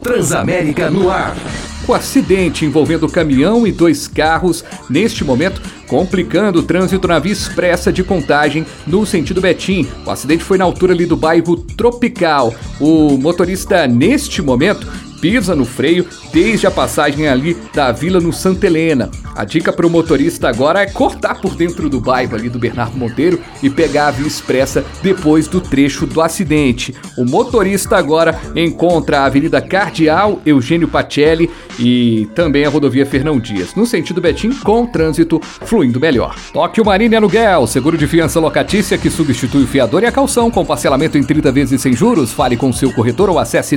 Transamérica no ar. O acidente envolvendo caminhão e dois carros, neste momento, complicando o trânsito na via expressa de contagem no sentido Betim. O acidente foi na altura ali do bairro Tropical. O motorista, neste momento, pisa no freio desde a passagem ali da vila no Santa Helena. A dica para o motorista agora é cortar por dentro do bairro ali do Bernardo Monteiro e pegar a via expressa depois do trecho do acidente. O motorista agora encontra a Avenida Cardeal Eugênio Pacelli e também a rodovia Fernão Dias, no sentido Betim, com trânsito fluindo melhor. Tóquio Marine Aluguel, seguro de fiança locatícia que substitui o fiador e a calção com parcelamento em 30 vezes sem juros. Fale com seu corretor ou acesse